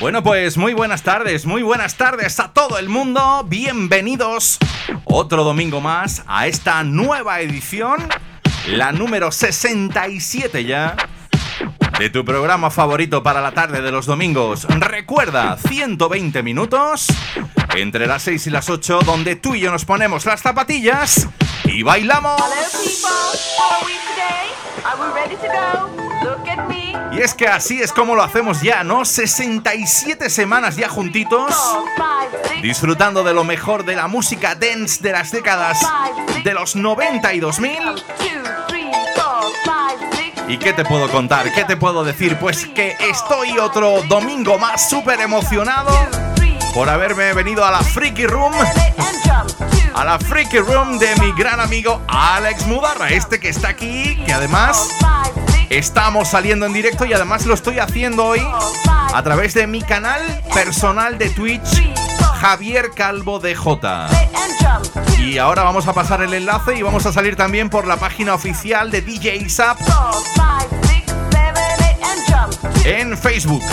Bueno, pues muy buenas tardes, muy buenas tardes a todo el mundo. Bienvenidos otro domingo más a esta nueva edición, la número 67 ya, de tu programa favorito para la tarde de los domingos. Recuerda, 120 minutos entre las 6 y las 8, donde tú y yo nos ponemos las zapatillas y bailamos. Y es que así es como lo hacemos ya, ¿no? 67 semanas ya juntitos, disfrutando de lo mejor de la música dance de las décadas de los 90 y 2000. ¿Y qué te puedo contar? ¿Qué te puedo decir? Pues que estoy otro domingo más súper emocionado por haberme venido a la Freaky Room. A la Freaky Room de mi gran amigo Alex Mudarra, este que está aquí, que además estamos saliendo en directo y además lo estoy haciendo hoy a través de mi canal personal de Twitch, Javier Calvo DJ. Y ahora vamos a pasar el enlace y vamos a salir también por la página oficial de DJ Zap en Facebook.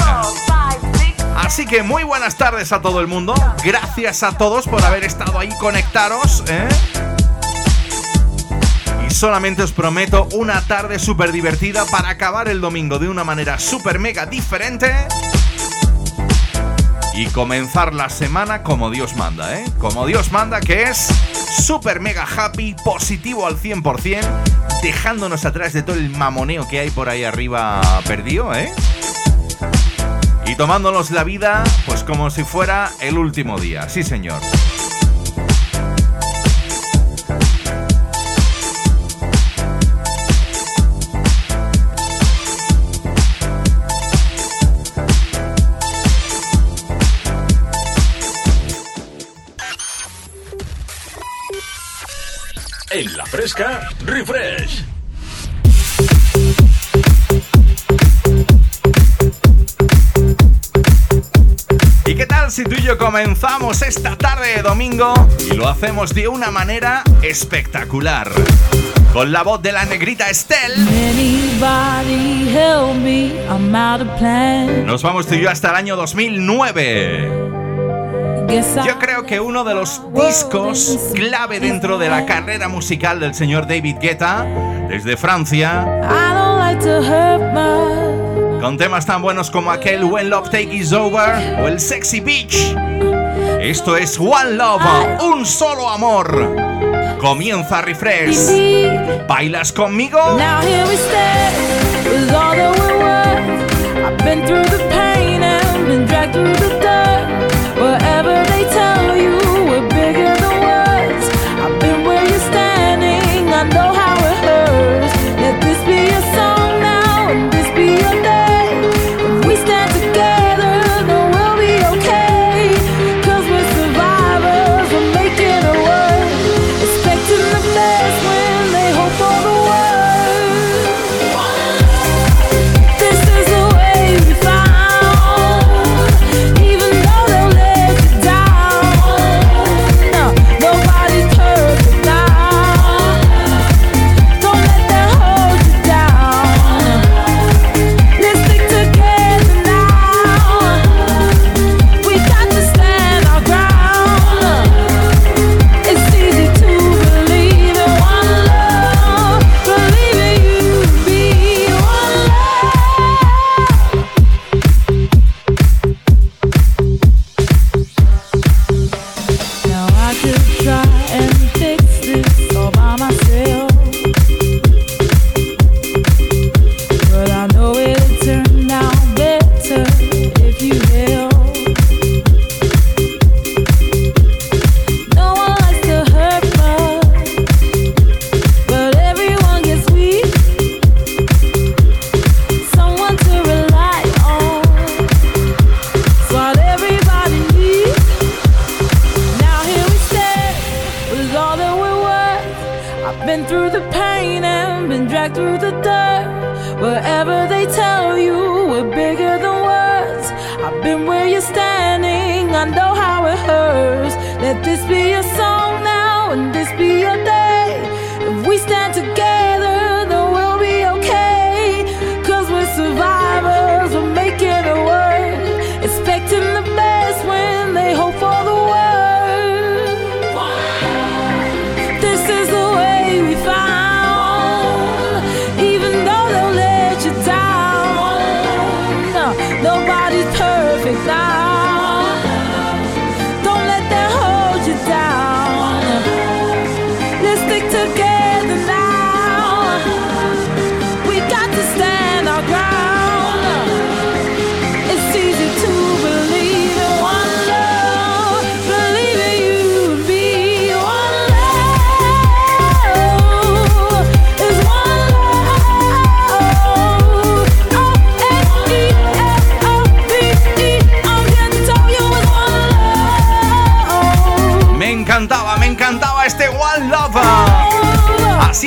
Así que muy buenas tardes a todo el mundo. Gracias a todos por haber estado ahí conectados. ¿eh? Y solamente os prometo una tarde súper divertida para acabar el domingo de una manera súper mega diferente. Y comenzar la semana como Dios manda, ¿eh? Como Dios manda, que es súper mega happy, positivo al 100%, dejándonos atrás de todo el mamoneo que hay por ahí arriba perdido, ¿eh? Y tomándonos la vida pues como si fuera el último día. Sí, señor. En la fresca, refresh. Si tú y yo comenzamos esta tarde de domingo y lo hacemos de una manera espectacular? Con la voz de la negrita Estelle. Nos vamos tú y yo hasta el año 2009. Yo creo que uno de los discos clave dentro de la carrera musical del señor David Guetta, desde Francia, con temas tan buenos como aquel When Love Take Is Over o el Sexy Beach. Esto es One Love, un solo amor. Comienza Refresh. ¿Bailas conmigo? Now here we stay with all that we were. I've been through the pain and been dragged through the dirt. Wherever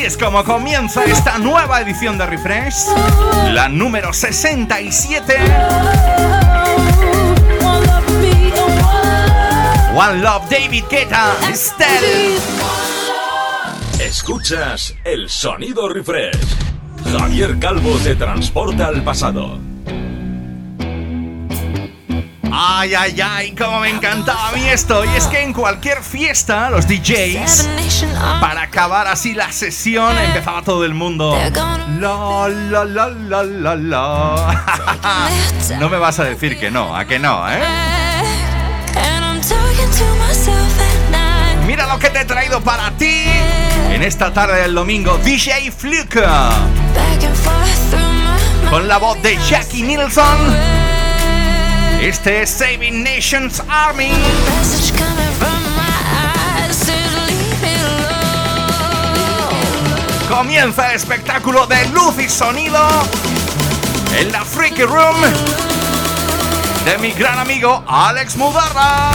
es como comienza esta nueva edición de Refresh, la número 67. One Love David Guetta, Estelle. Escuchas el sonido Refresh. Javier Calvo te transporta al pasado. Ay, ay, ay, como me encantaba a mí esto. Y es que en cualquier fiesta, los DJs, para acabar así la sesión, empezaba todo el mundo. La, la, la, la, la, la. no me vas a decir que no, a que no, ¿eh? Mira lo que te he traído para ti en esta tarde del domingo. DJ Fluke. Con la voz de Jackie Nilsson. Este es Saving Nations Army. Comienza el espectáculo de luz y sonido en la Freaky Room de mi gran amigo Alex Mudarra.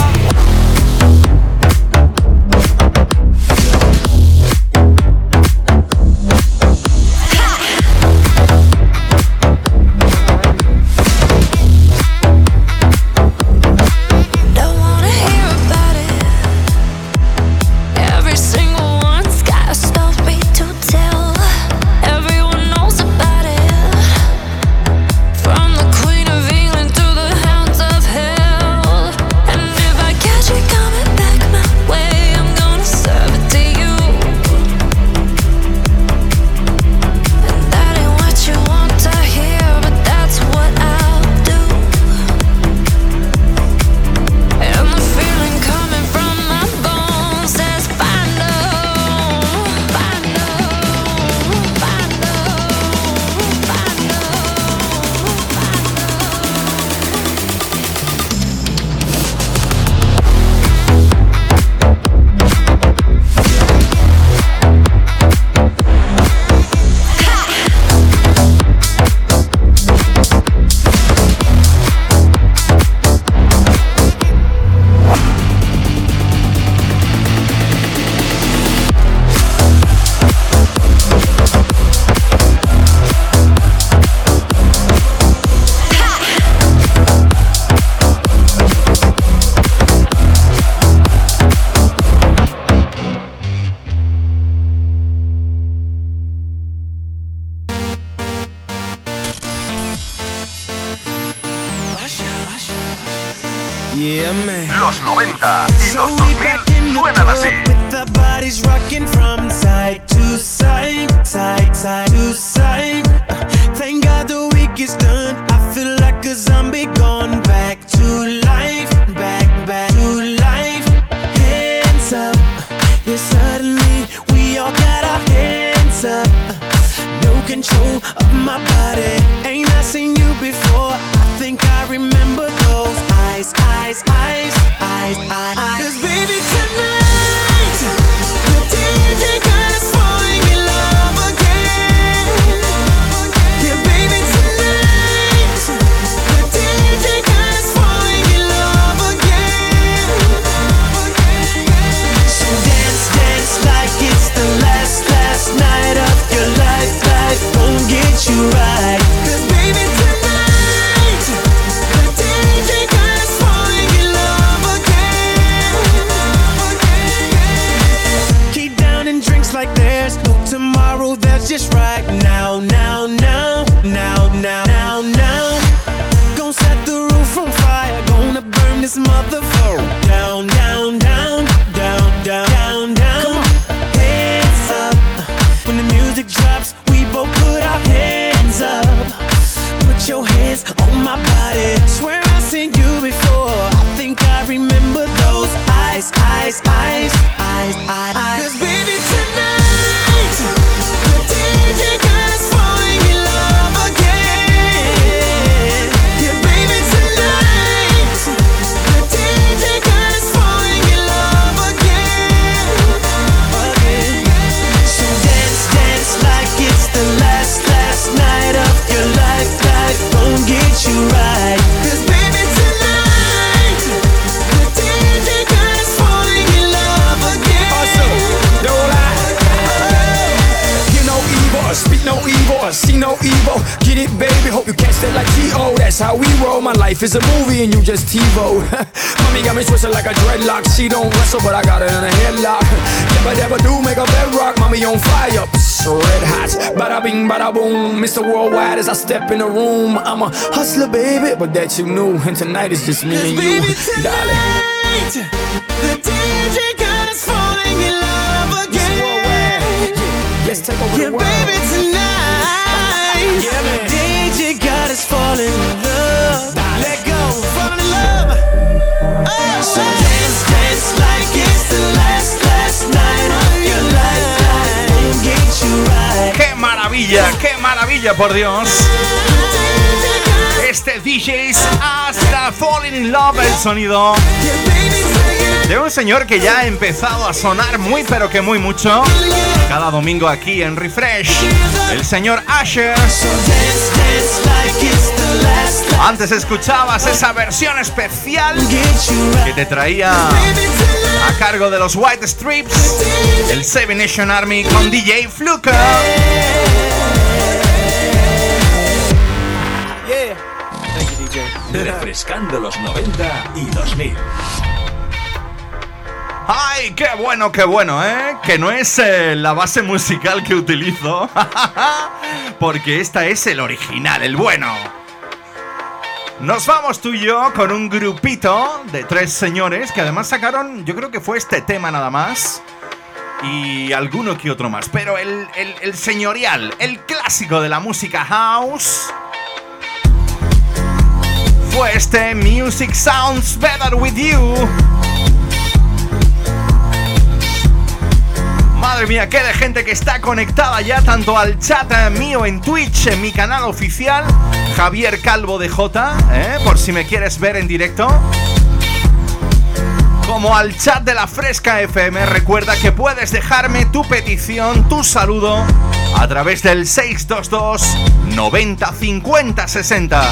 Is a movie and you just TiVo. Mommy got me twisted like a dreadlock. She don't wrestle, but I got her in a headlock. Never, never do make a bedrock. Mommy on fire, Psst, red hot. Bada bing, bada boom. Mr. Worldwide as I step in the room. I'm a hustler, baby, but that you knew. And tonight is just me and you, tonight, darling. The DJ God is falling in love again. Yeah, let's take over yeah, the world. baby, tonight. Yeah. DJ God is falling maravilla! ¡Qué maravilla, por Dios! Este DJ's hasta Falling in Love, el sonido de un señor que ya ha empezado a sonar muy pero que muy mucho cada domingo aquí en Refresh, el señor Asher. Antes escuchabas esa versión especial que te traía a cargo de los White Strips, el Seven Nation Army con DJ Fluker. Refrescando los 90 y 2000. ¡Ay, qué bueno, qué bueno, eh! Que no es eh, la base musical que utilizo, porque esta es el original, el bueno. Nos vamos tú y yo con un grupito de tres señores que además sacaron, yo creo que fue este tema nada más. Y alguno que otro más. Pero el, el señorial, el clásico de la música house. Fue este Music Sounds Better With You. Madre mía, qué de gente que está conectada ya tanto al chat mío en Twitch, en mi canal oficial, Javier Calvo de J, ¿eh? por si me quieres ver en directo. Como al chat de la Fresca FM, recuerda que puedes dejarme tu petición, tu saludo, a través del 622 90 50 60.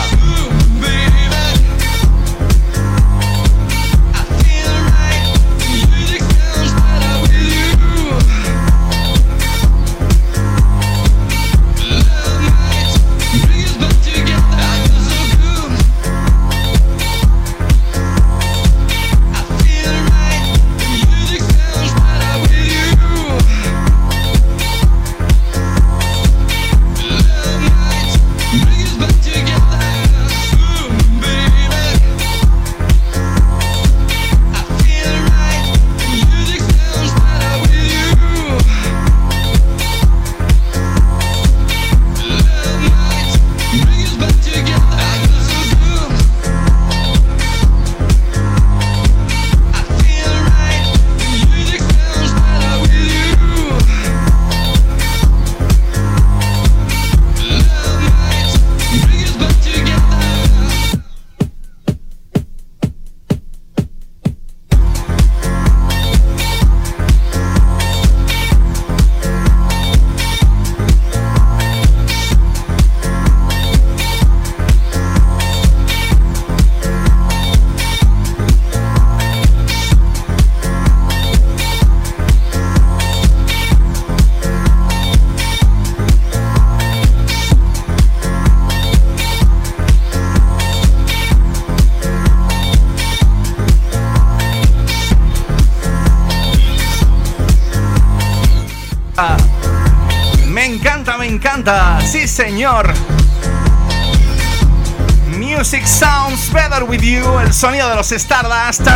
Sí señor. Music sounds better with you, el sonido de los Stardust.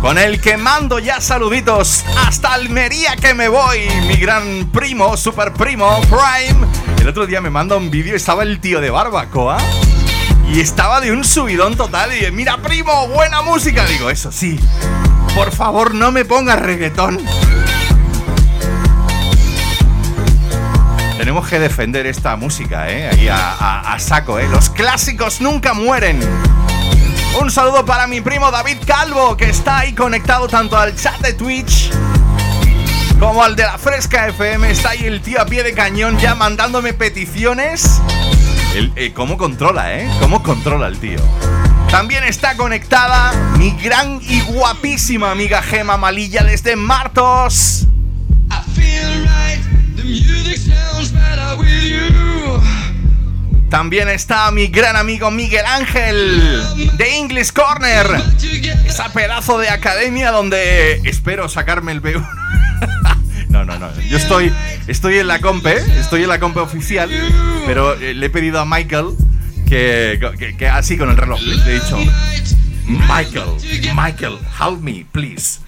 Con el que mando ya saluditos hasta Almería que me voy, mi gran primo, super primo, Prime. El otro día me manda un vídeo, estaba el tío de Barbacoa y estaba de un subidón total y mira primo, buena música. Digo, eso sí, por favor no me pongas reggaetón. Tenemos que defender esta música, ¿eh? Ahí a, saco, ¿eh? Los clásicos nunca mueren. Un saludo para mi primo David Calvo, que está ahí conectado tanto al chat de Twitch como al de la Fresca FM. Está ahí el tío a pie de cañón ya mandándome peticiones eh, ¿Cómo controla, eh? ¿Cómo controla el tío? También está conectada mi gran y guapísima amiga Gema Malilla desde Martos. También está mi gran amigo Miguel Ángel de English Corner. Esa pedazo de academia donde espero sacarme el B1. no, no, no. Yo estoy, estoy en la compe, estoy en la compe oficial, pero eh, le he pedido a Michael que, que así con el reloj le he dicho, Michael, Michael, help me, please.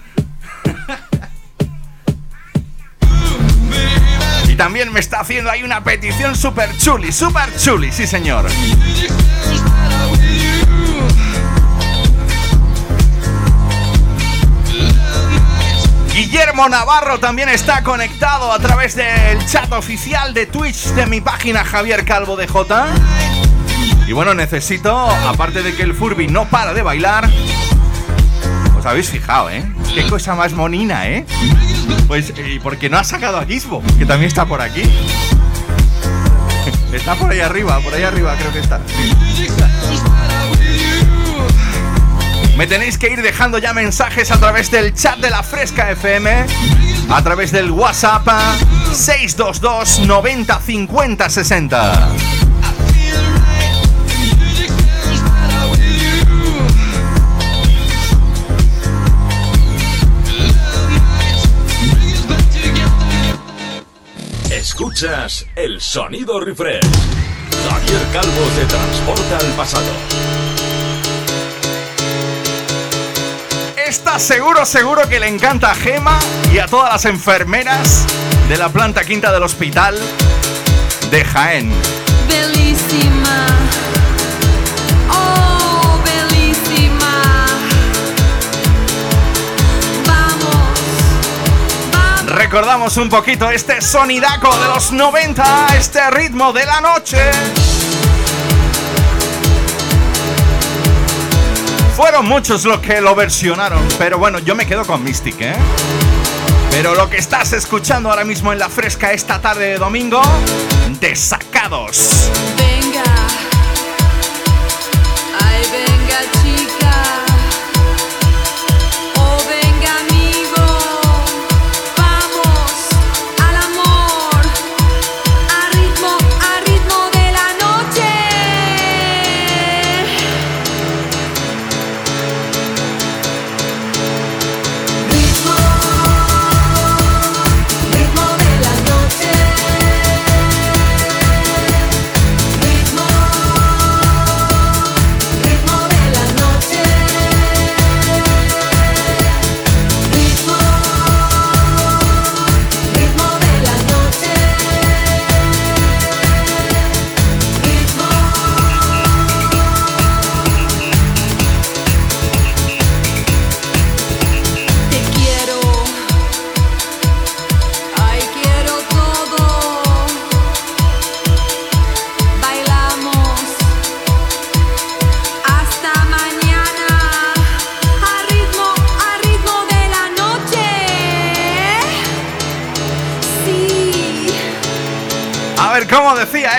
También me está haciendo ahí una petición super chuli, super chuli, sí señor. Guillermo Navarro también está conectado a través del chat oficial de Twitch de mi página Javier Calvo de J. Y bueno, necesito, aparte de que el Furby no para de bailar, os habéis fijado, ¿eh? Qué cosa más monina, ¿eh? Pues, ¿y por qué no ha sacado a Gizmo? Que también está por aquí. Está por ahí arriba, por ahí arriba creo que está. Me tenéis que ir dejando ya mensajes a través del chat de la Fresca FM, a través del WhatsApp 622 90 50 60. El sonido refresh. Javier Calvo te transporta al pasado. Está seguro, seguro que le encanta a Gema y a todas las enfermeras de la planta quinta del hospital de Jaén. Recordamos un poquito este sonidaco de los 90, este ritmo de la noche. Fueron muchos los que lo versionaron, pero bueno, yo me quedo con Mystic, ¿eh? Pero lo que estás escuchando ahora mismo en la fresca esta tarde de domingo, Desacados.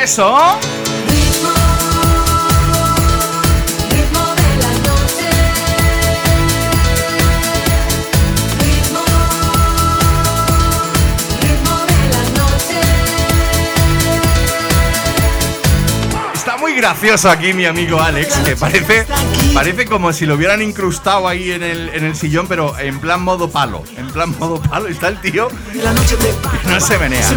Eso. Gracioso aquí mi amigo Alex, que parece, parece como si lo hubieran incrustado ahí en el, en el sillón, pero en plan modo palo. En plan modo palo está el tío no se menea.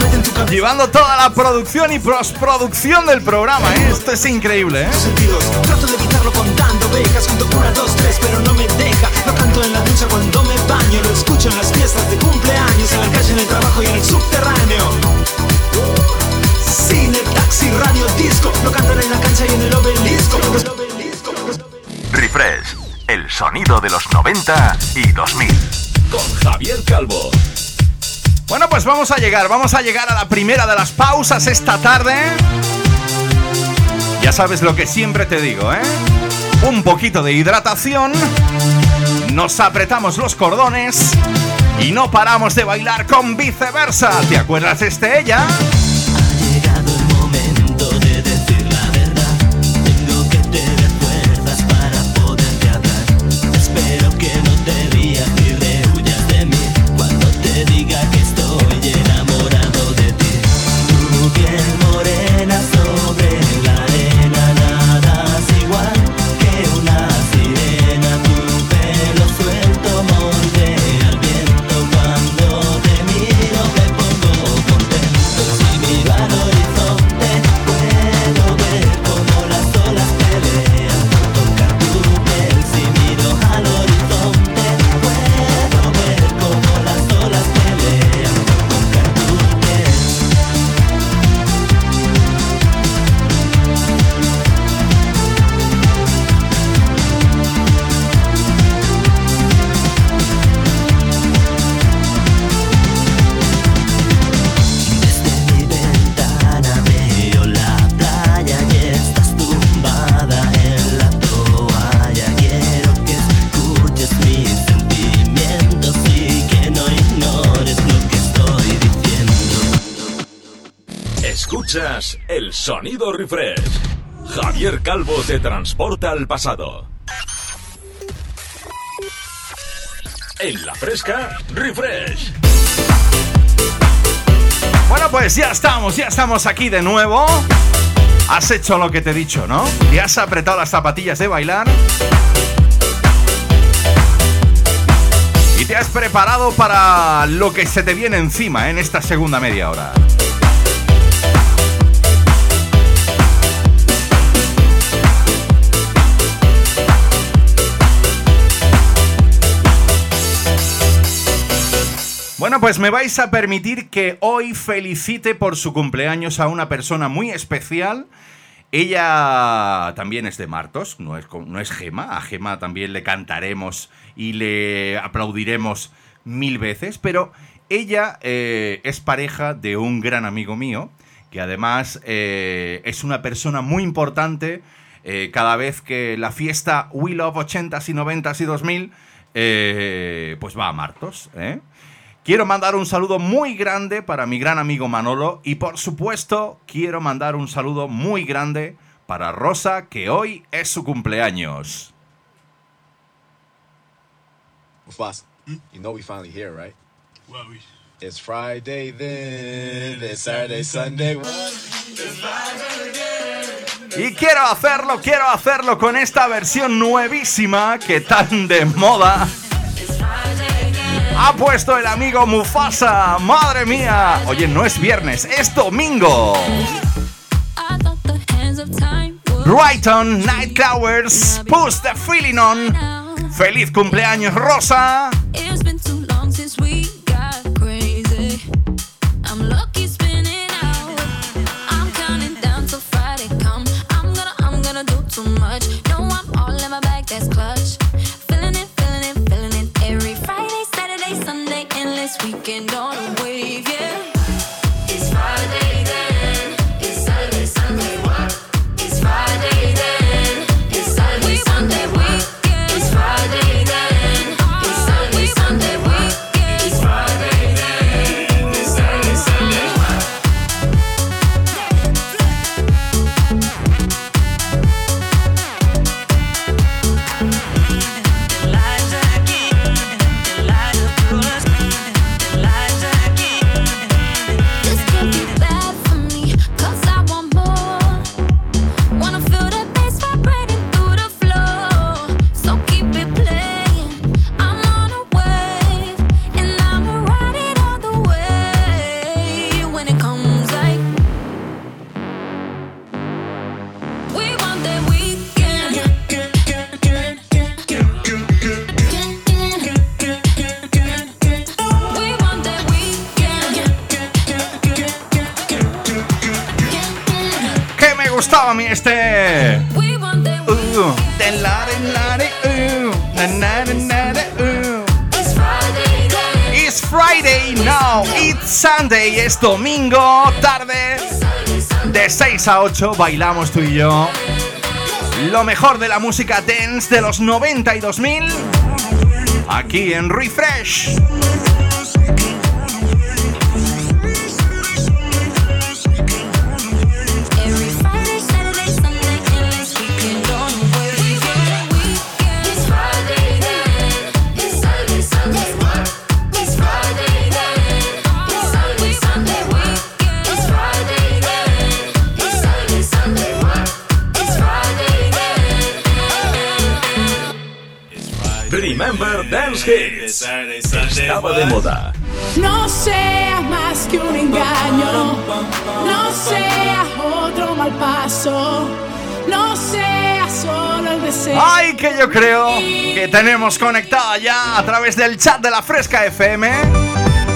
Llevando toda la producción y postproducción del programa, ¿eh? Esto es increíble, ¿eh? Radio, disco, lo cantan en la cancha y en el obelisco. Refresh, el sonido de los 90 y 2000. Con Javier Calvo. Bueno, pues vamos a llegar, vamos a llegar a la primera de las pausas esta tarde. Ya sabes lo que siempre te digo, ¿eh? Un poquito de hidratación, nos apretamos los cordones y no paramos de bailar con viceversa. ¿Te acuerdas de este ella? Refresh. Javier Calvo te transporta al pasado. En la fresca, refresh. Bueno, pues ya estamos, ya estamos aquí de nuevo. Has hecho lo que te he dicho, ¿no? ¿Y has apretado las zapatillas de bailar. Y te has preparado para lo que se te viene encima en esta segunda media hora. Bueno, pues me vais a permitir que hoy felicite por su cumpleaños a una persona muy especial. Ella también es de Martos, no es, Gema. A Gema también le cantaremos y le aplaudiremos mil veces, pero ella eh, es pareja de un gran amigo mío, que además eh, es una persona muy importante. Eh, cada vez que la fiesta We Love 80s y 90s y 2000, pues va a Martos. ¿eh? Quiero mandar un saludo muy grande para mi gran amigo Manolo y por supuesto quiero mandar un saludo muy grande para Rosa que hoy es su cumpleaños. You know we finally here, right? It's Friday then, it's Saturday, Sunday. Y quiero hacerlo, quiero hacerlo con esta versión nuevísima que tan de moda ha puesto el amigo Mufasa. Madre mía. Oye, no es viernes, es domingo. Brighton Nightcrawlers, push the feeling on. Feliz cumpleaños, Rosa. this weekend on Sunday es domingo, tarde, de 6 a 8, bailamos tú y yo. Lo mejor de la música dance de los 90 y 2000, aquí en Refresh. Remember Dance Hits. Estaba de moda. No sea más que un engaño, no sea otro mal paso, no sea solo el deseo. Ay, que yo creo que tenemos conectada ya a través del chat de la Fresca FM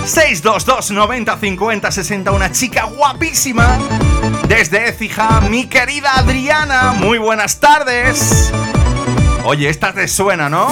622 90 50 60 una chica guapísima desde Écija, mi querida Adriana. Muy buenas tardes. Oye, esta te suena, ¿no?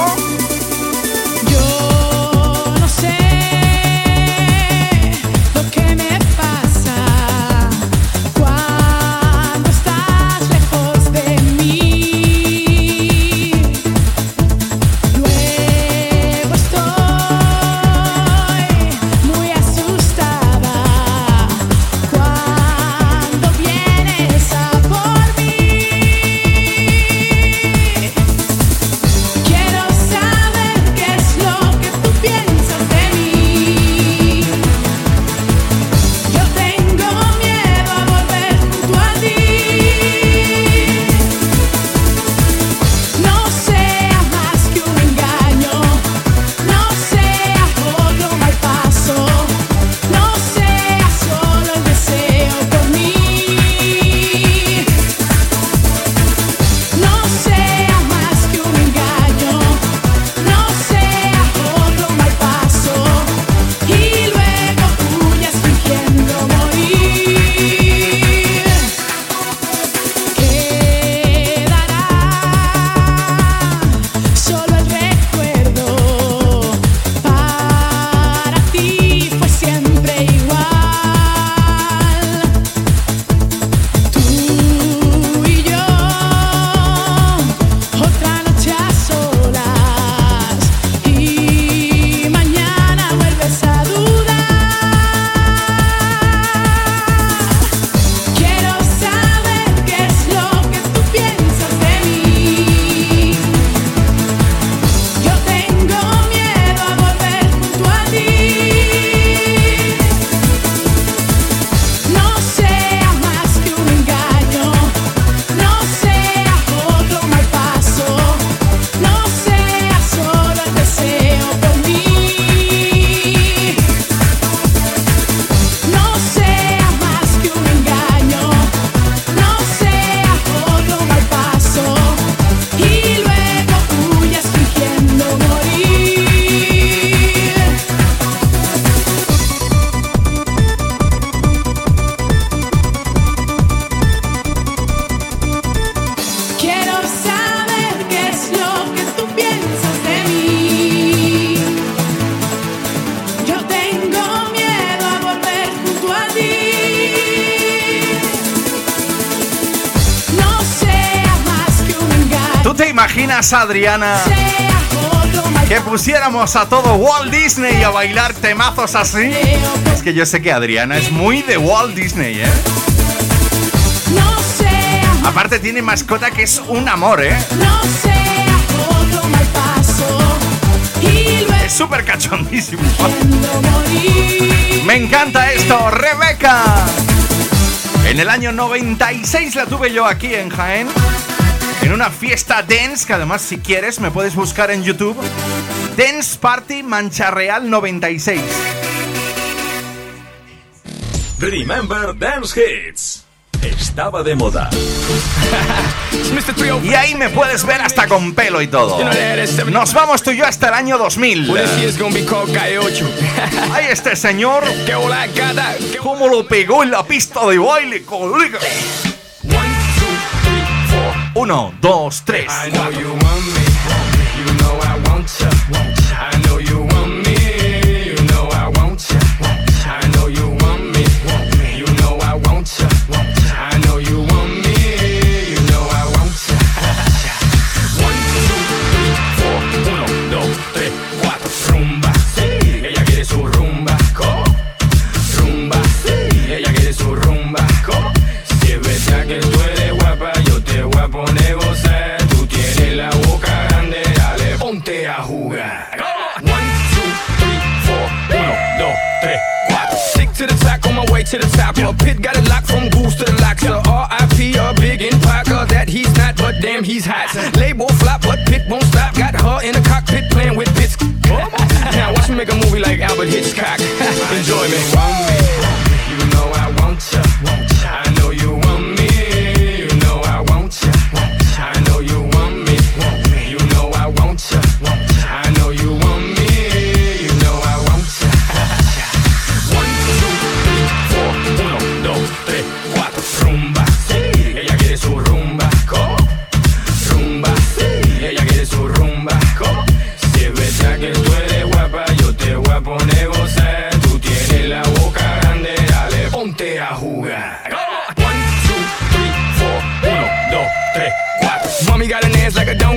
Adriana, que pusiéramos a todo Walt Disney a bailar temazos así? Es que yo sé que Adriana es muy de Walt Disney, ¿eh? Aparte tiene mascota que es un amor, ¿eh? Es súper cachondísimo. Me encanta esto, Rebeca. En el año 96 la tuve yo aquí en Jaén. En una fiesta dance, que además si quieres me puedes buscar en YouTube. Dance Party Mancha Real 96. Remember Dance Hits. Estaba de moda. y ahí me puedes ver hasta con pelo y todo. Nos vamos tú y yo hasta el año 2000. Ahí este señor. ¿Cómo lo pegó en la pista de baile, colega? Uno, dos, tres. to A pit got it locked from goose to the locks. So RIP, a big Parker that he's not, but damn, he's hot. Label flop, but pit won't stop. Got her in the cockpit playing with bits. now watch me make a movie like Albert Hitchcock. Enjoy me.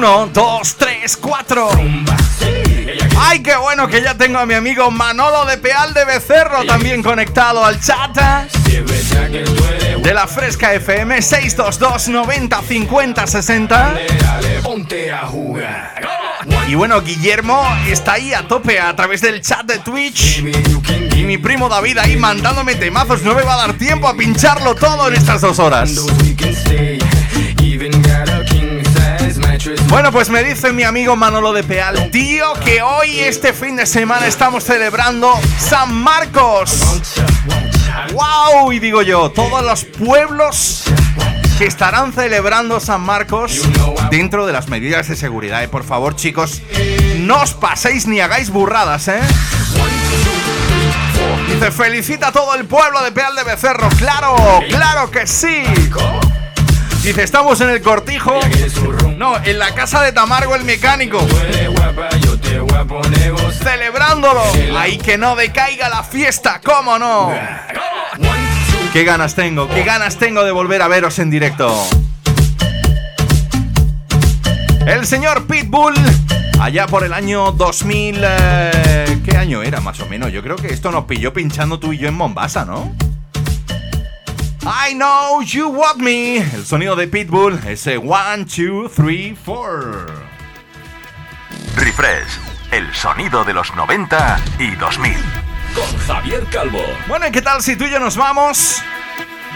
Uno, dos, tres, cuatro. ¡Ay, qué bueno que ya tengo a mi amigo Manolo de Peal de Becerro también conectado al chat! De la Fresca FM 622 90 50 60. Y bueno, Guillermo está ahí a tope a través del chat de Twitch. Y mi primo David ahí mandándome temazos. No me va a dar tiempo a pincharlo todo en estas dos horas. Bueno, pues me dice mi amigo Manolo de Peal, tío, que hoy, este fin de semana, estamos celebrando San Marcos. ¡Wow! Y digo yo, todos los pueblos que estarán celebrando San Marcos dentro de las medidas de seguridad. Y por favor, chicos, no os paséis ni hagáis burradas, ¿eh? Dice, felicita a todo el pueblo de Peal de Becerro. ¡Claro! ¡Claro que sí! Dice, estamos en el cortijo. No, en la casa de Tamargo el mecánico. Celebrándolo. Ahí que no decaiga la fiesta, ¿cómo no? Qué ganas tengo, qué ganas tengo de volver a veros en directo. El señor Pitbull, allá por el año 2000... Eh, ¿Qué año era más o menos? Yo creo que esto nos pilló pinchando tú y yo en Mombasa, ¿no? I know you want me. El sonido de Pitbull, ese 1, 2, 3, 4. Refresh, el sonido de los 90 y 2000. Con Javier Calvo. Bueno, ¿y qué tal si tú y yo nos vamos?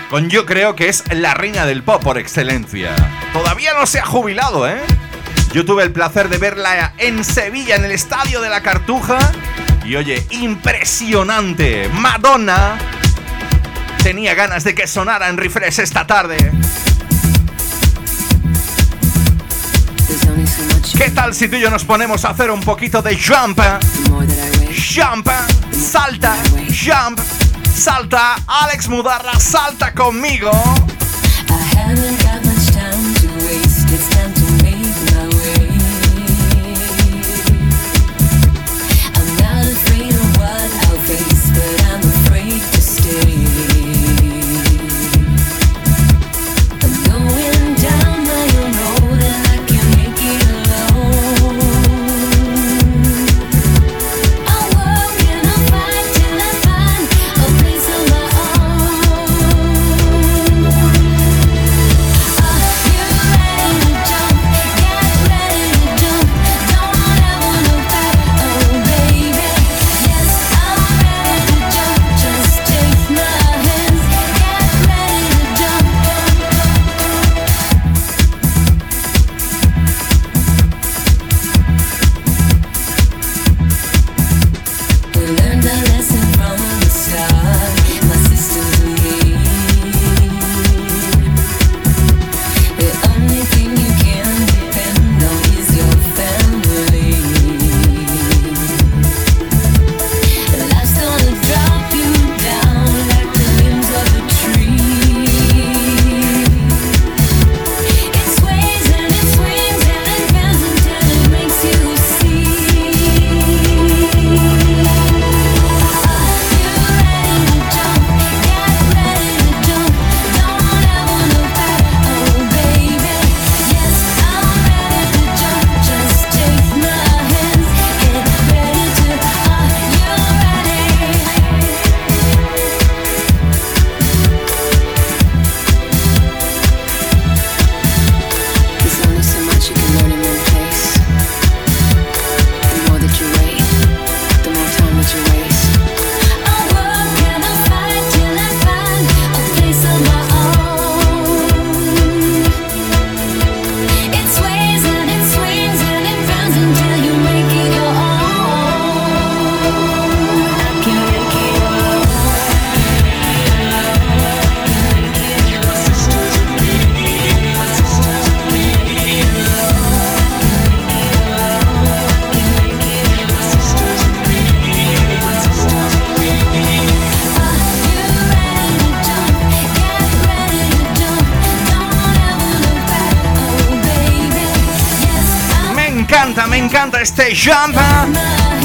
Con yo creo que es la reina del pop por excelencia. Todavía no se ha jubilado, ¿eh? Yo tuve el placer de verla en Sevilla, en el Estadio de la Cartuja. Y oye, impresionante. Madonna tenía ganas de que sonara en refresh esta tarde. ¿Qué tal si tú y yo nos ponemos a hacer un poquito de jump? Jump, salta, jump, salta. Alex Mudarra, salta conmigo.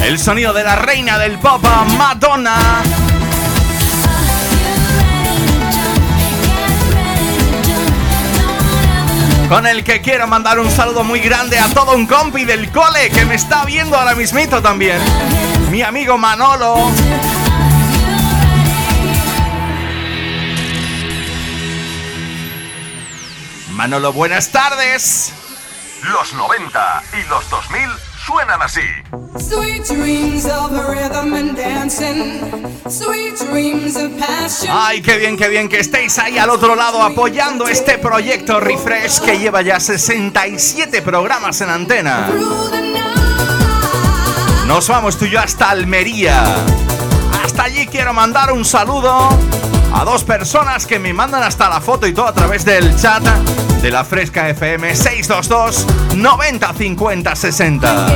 El sonido de la reina del pop, Madonna. Con el que quiero mandar un saludo muy grande a todo un compi del cole que me está viendo ahora mismito también. Mi amigo Manolo. Manolo, buenas tardes. Los 90 y los 2000 suenan así. Ay, qué bien, qué bien que estéis ahí al otro lado apoyando este proyecto Refresh que lleva ya 67 programas en antena. Nos vamos tú y yo hasta Almería. Hasta allí quiero mandar un saludo a dos personas que me mandan hasta la foto y todo a través del chat de la Fresca FM 622 90 50 60.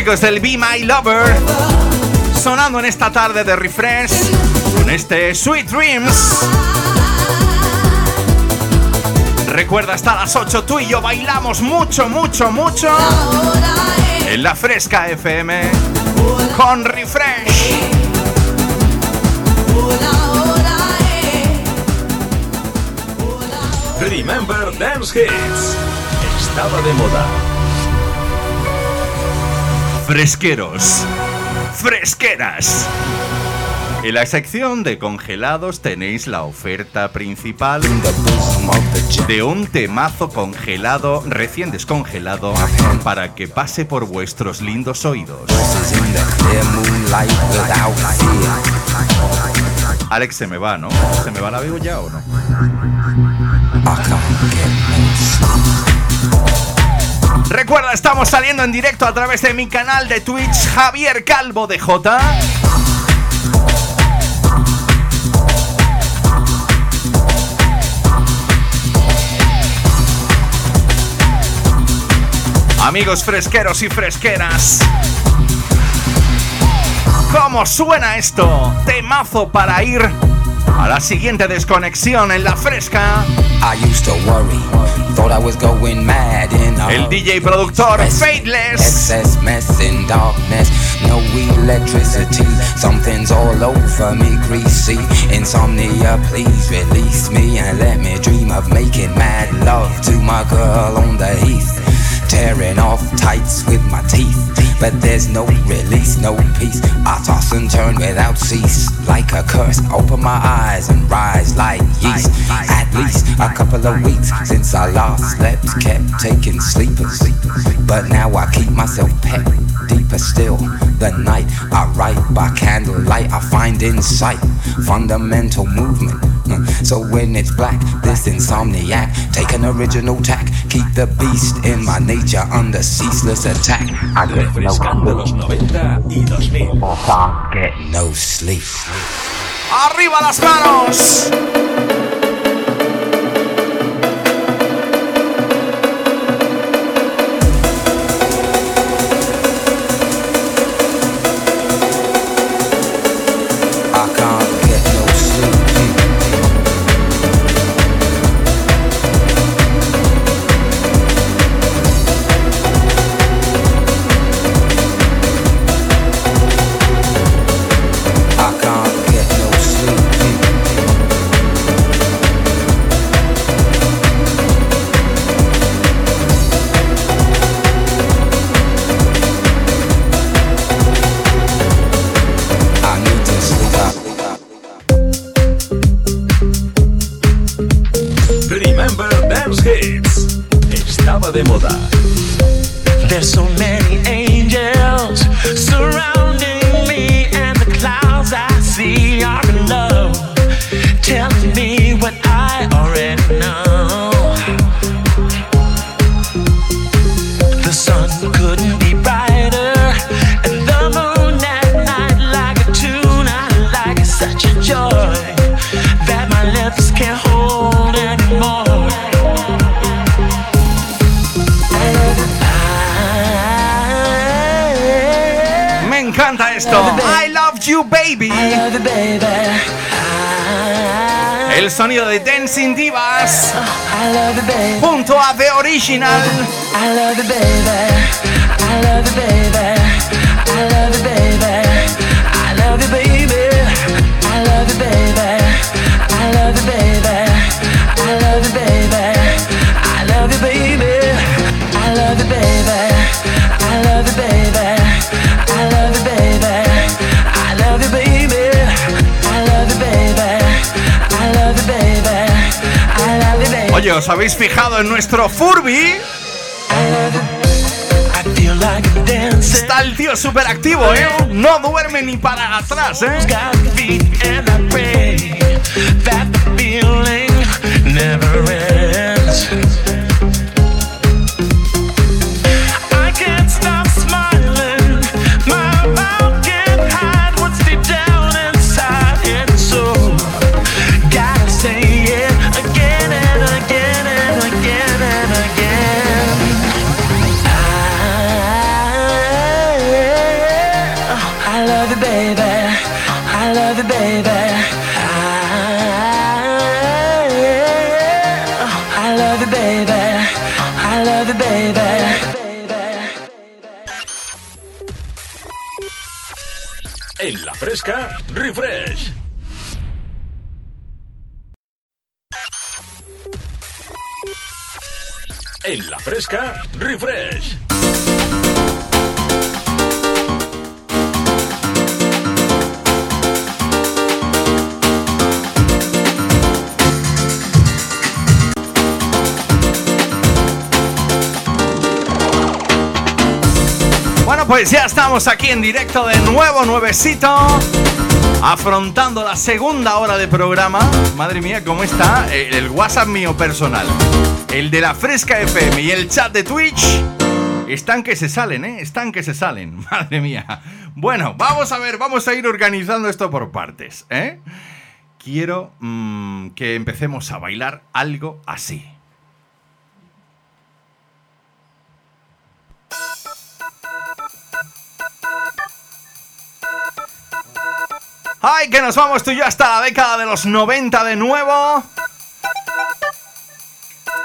Chicos del Be My Lover. Sonando en esta tarde de refresh. Con este Sweet Dreams. Recuerda, hasta las 8 tú y yo bailamos mucho, mucho, mucho. En la Fresca FM. Con refresh. Remember Dance Hits. Estaba de moda. Fresqueros. Fresqueras. En la sección de congelados tenéis la oferta principal de un temazo congelado, recién descongelado, para que pase por vuestros lindos oídos. Alex se me va, ¿no? ¿Se me va la vivo ya o no? Recuerda, estamos saliendo en directo a través de mi canal de Twitch Javier Calvo de J. Amigos fresqueros y fresqueras. ¿Cómo suena esto? Temazo para ir a la siguiente desconexión en la fresca. I used to worry, thought I was going mad in all. El DJ productor mess in darkness, no electricity. Something's all over me, greasy. Insomnia, please release me and let me dream of making mad love to my girl on the heath. Tearing off tights with my teeth, but there's no release, no peace. I toss and turn without cease, like a curse. Open my eyes and rise like yeast. At least a couple of weeks since I last slept, kept taking sleepers. But now I keep myself pet deeper still. The night I write by candlelight, I find insight, fundamental movement. Mm. So when it's black, this insomniac, take an original tack, keep the beast in my nature under ceaseless attack. I refrescando los 90 y 2000. No sleep. ¡Arriba las manos! Remember Dance Hits. Estaba de moda. There's so many angels surrounding me, and the clouds I see are love you, baby. El sonido de Dancing Divas. Junto a The Original. I love you, baby. I love you, baby. I love you, baby. I love you, baby. I love you, baby. ¿Os habéis fijado en nuestro Furby? Está el tío súper activo, ¿eh? No duerme ni para atrás, ¿eh? Pues ya estamos aquí en directo de nuevo, nuevecito. Afrontando la segunda hora de programa. Madre mía, ¿cómo está? El, WhatsApp mío personal. El de la Fresca FM y el chat de Twitch. Están que se salen, ¿eh? Están que se salen. Madre mía. Bueno, vamos a ver, vamos a ir organizando esto por partes, ¿eh? Quiero mm, que empecemos a bailar algo así. ¡Ay, que nos vamos tú y yo hasta la década de los 90 de nuevo!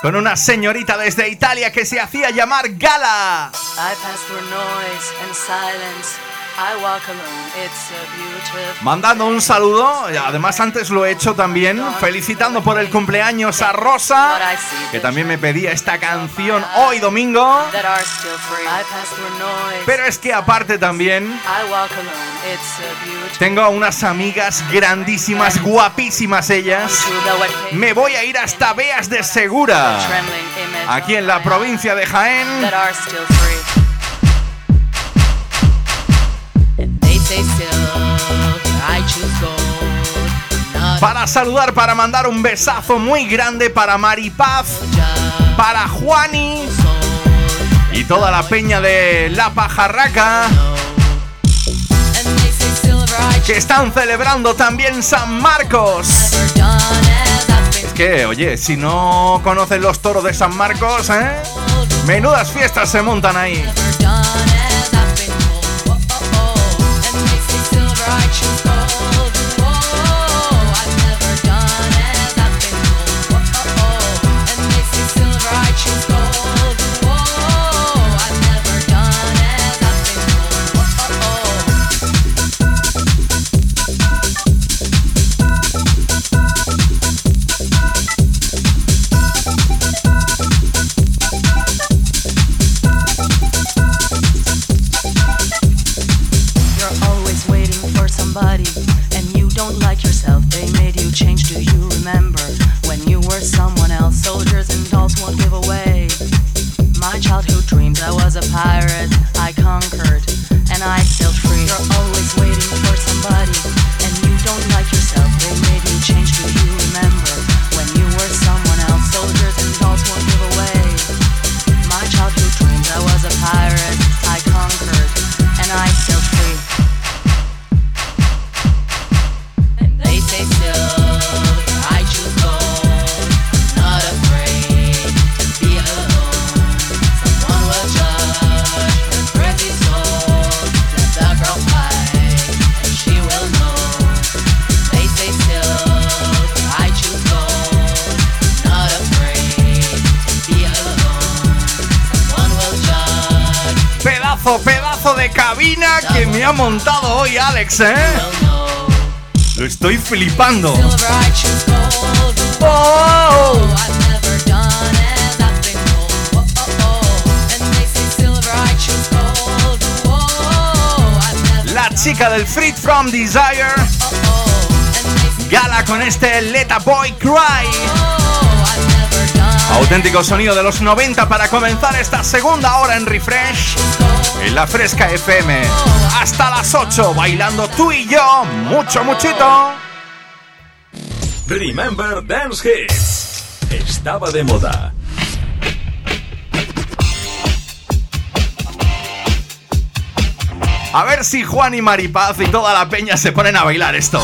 Con una señorita desde Italia que se hacía llamar Gala. I Mandando un saludo, y además antes lo he hecho también, felicitando por el cumpleaños a Rosa, que también me pedía esta canción hoy domingo. Pero es que aparte también. It's a tengo unas amigas grandísimas, guapísimas ellas. Me voy a ir hasta Beas de Segura, aquí en la provincia de Jaén. Para saludar, para mandar un besazo muy grande para Maripaz, para Juani y toda la peña de La Pajarraca que están celebrando también San Marcos. Es que, oye, si no conocen los toros de San Marcos, ¿eh? Menudas fiestas se montan ahí. Choose gold. Oh, I've never La chica del Free From Desire, gala con este Let a Boy Cry. Auténtico sonido de los 90 para comenzar esta segunda hora en Refresh en la Fresca FM. Hasta las 8, bailando tú y yo, mucho, muchito. Remember Dance Hits. Estaba de moda. A ver si Juan y Maripaz y toda la peña se ponen a bailar esto.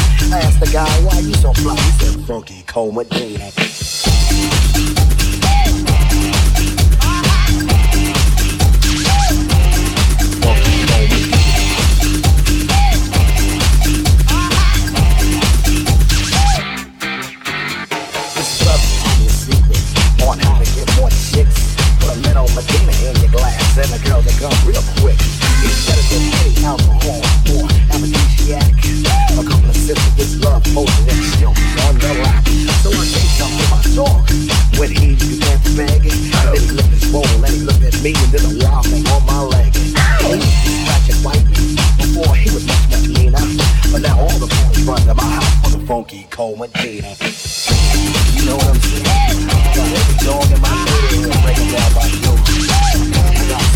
Have a drink with some no name chump when they know that I'm the star. So I got real fly. He said funky cold Medina. And the girls that come real quick. Instead of just any alcohol or aphrodisiac, a couple of sips of this love potion and still on the lap. So I something to my dog when he began to beg. Then he looked his bowl and he looked at me and did a wild on my leg. He used to scratch and bite me before he was much much meaner. But now all the boys run to my house for the funky cold Medina. You know what I'm saying? Got every dog in my neighborhood breaking down my door.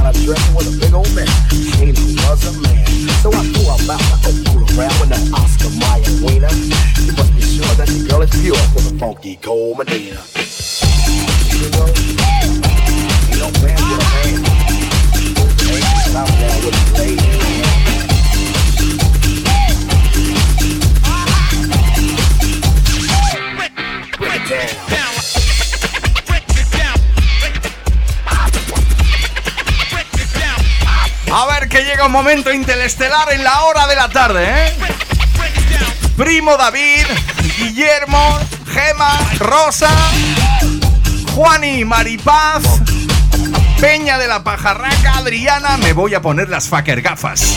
Got her dressed with a big old mess, Cena was a man. So I threw her out like a fool around with an Oscar Mayer wiener. You must be sure that the girl is pure for the funky cold Medina. Man with a man. Down a. Down. Llega un momento interestelar en la hora de la tarde, ¿eh? Primo David, Guillermo, Gema, Rosa, Juani, Maripaz, Peña de la Pajarraca, Adriana, me voy a poner las fucker gafas.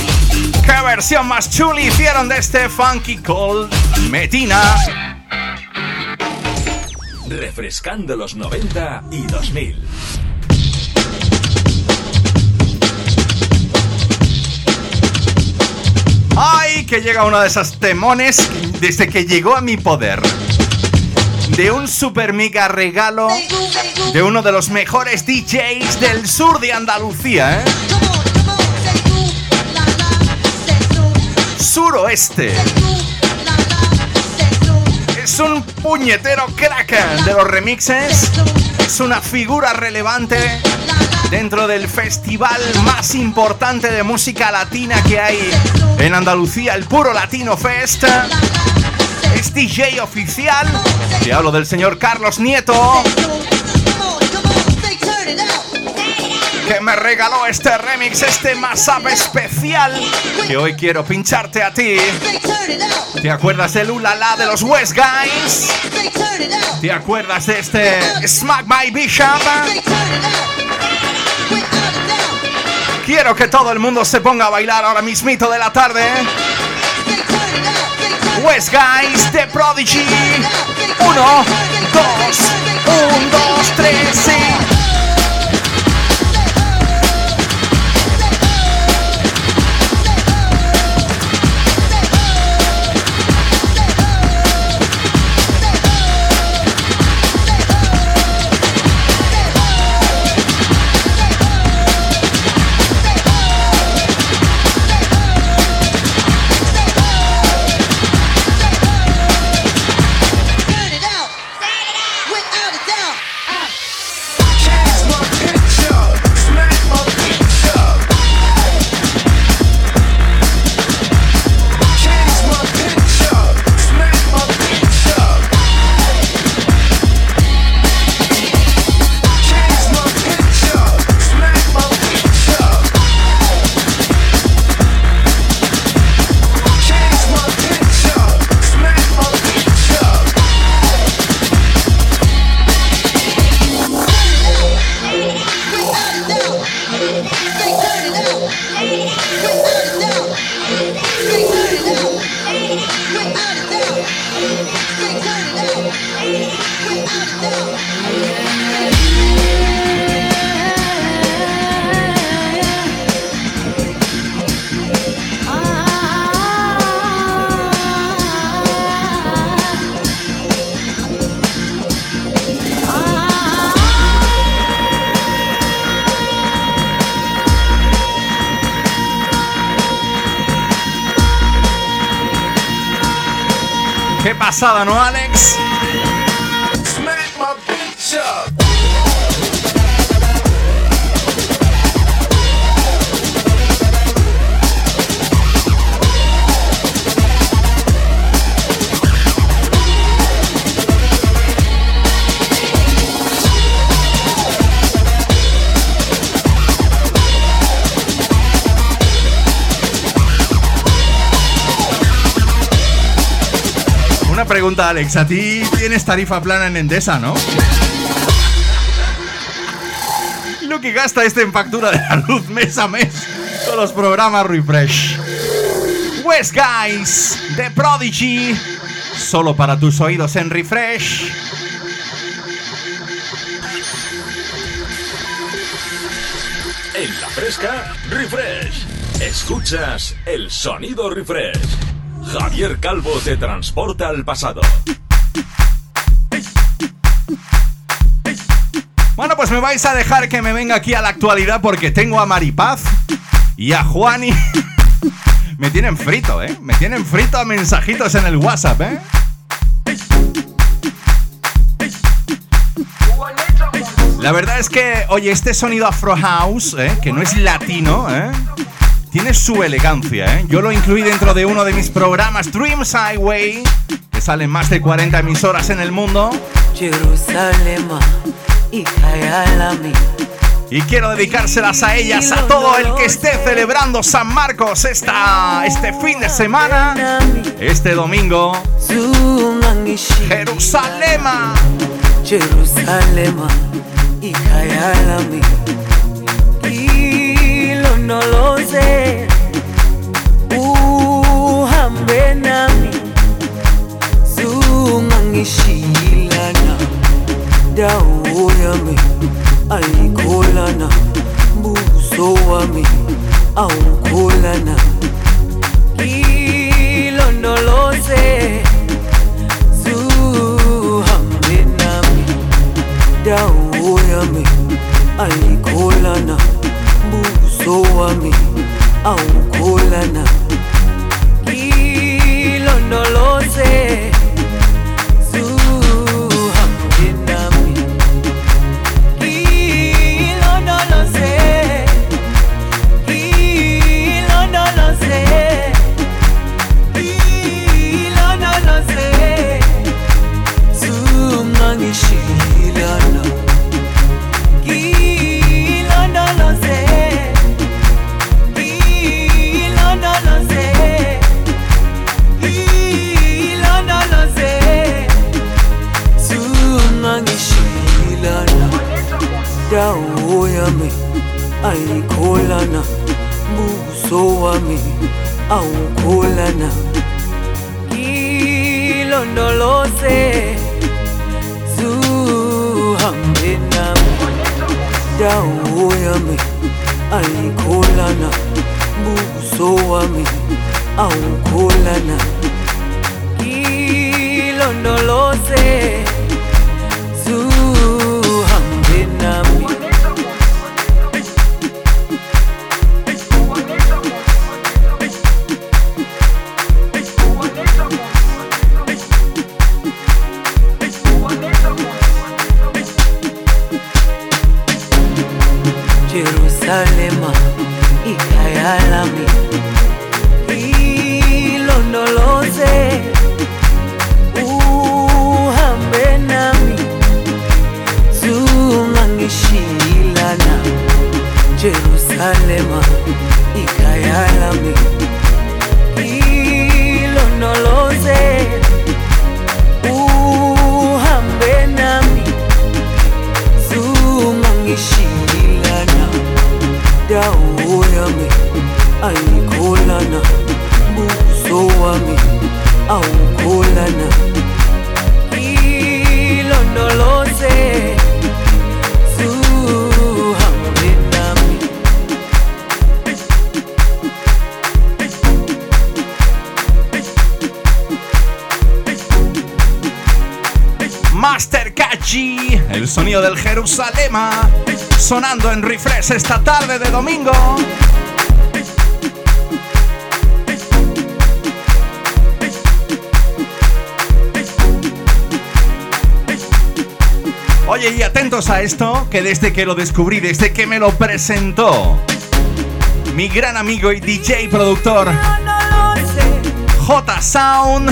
¿Qué versión más chuli hicieron de este Funky Cold Medina? Refrescando los 90 y 2000. ¡Ay! Que llega uno de esos temones desde que llegó a mi poder. De un super mega regalo de uno de los mejores DJs del sur de Andalucía, ¿eh? Suroeste. Es un puñetero crack de los remixes. Es una figura relevante dentro del festival más importante de música latina que hay en Andalucía, el Puro Latino Fest. Es DJ oficial. Te hablo del señor Carlos Nieto. Que me regaló este remix, este mashup especial que hoy quiero pincharte a ti. ¿Te acuerdas del Ulala de los West Guys? ¿Te acuerdas de este Smack My Bishop? Quiero que todo el mundo se ponga a bailar ahora mismito de la tarde. West Guys de Prodigy. Uno, dos, un, dos, tres, sí. Pregunta, Alex. A ti tienes tarifa plana en Endesa, ¿no? Lo que gasta este en factura de la luz mes a mes con los programas Refresh. West Guys, The Prodigy, solo para tus oídos en Refresh. En la fresca, Refresh. Escuchas el sonido Refresh. Javier Calvo te transporta al pasado. Bueno, pues me vais a dejar que me venga aquí a la actualidad porque tengo a Maripaz y a Juani. me tienen frito, ¿eh? Me tienen frito a mensajitos en el WhatsApp, ¿eh? La verdad es que, oye, este sonido Afro House, ¿eh? que no es latino, ¿eh? Tiene su elegancia, ¿eh? Yo lo incluí dentro de uno de mis programas Dreams Highway, que salen más de 40 emisoras en el mundo. y quiero dedicárselas a ellas, a todo el que esté celebrando San Marcos esta, este fin de semana, este domingo. Jerusalema. Jerusalema. Dawo yami ayikholana buso wami awukholana. Ilondoloze zuhambe nami dawo yami ayikholana uso wami awukholana ayikholana buso wami awukholana. Ilondoloze zuhambe nami. Indawo yami ayikholana buso wami awukholana. Ilondoloze sonando en refresh esta tarde de domingo. Oye, y atentos a esto, que desde que lo descubrí, desde que me lo presentó, mi gran amigo y DJ productor, J Sound.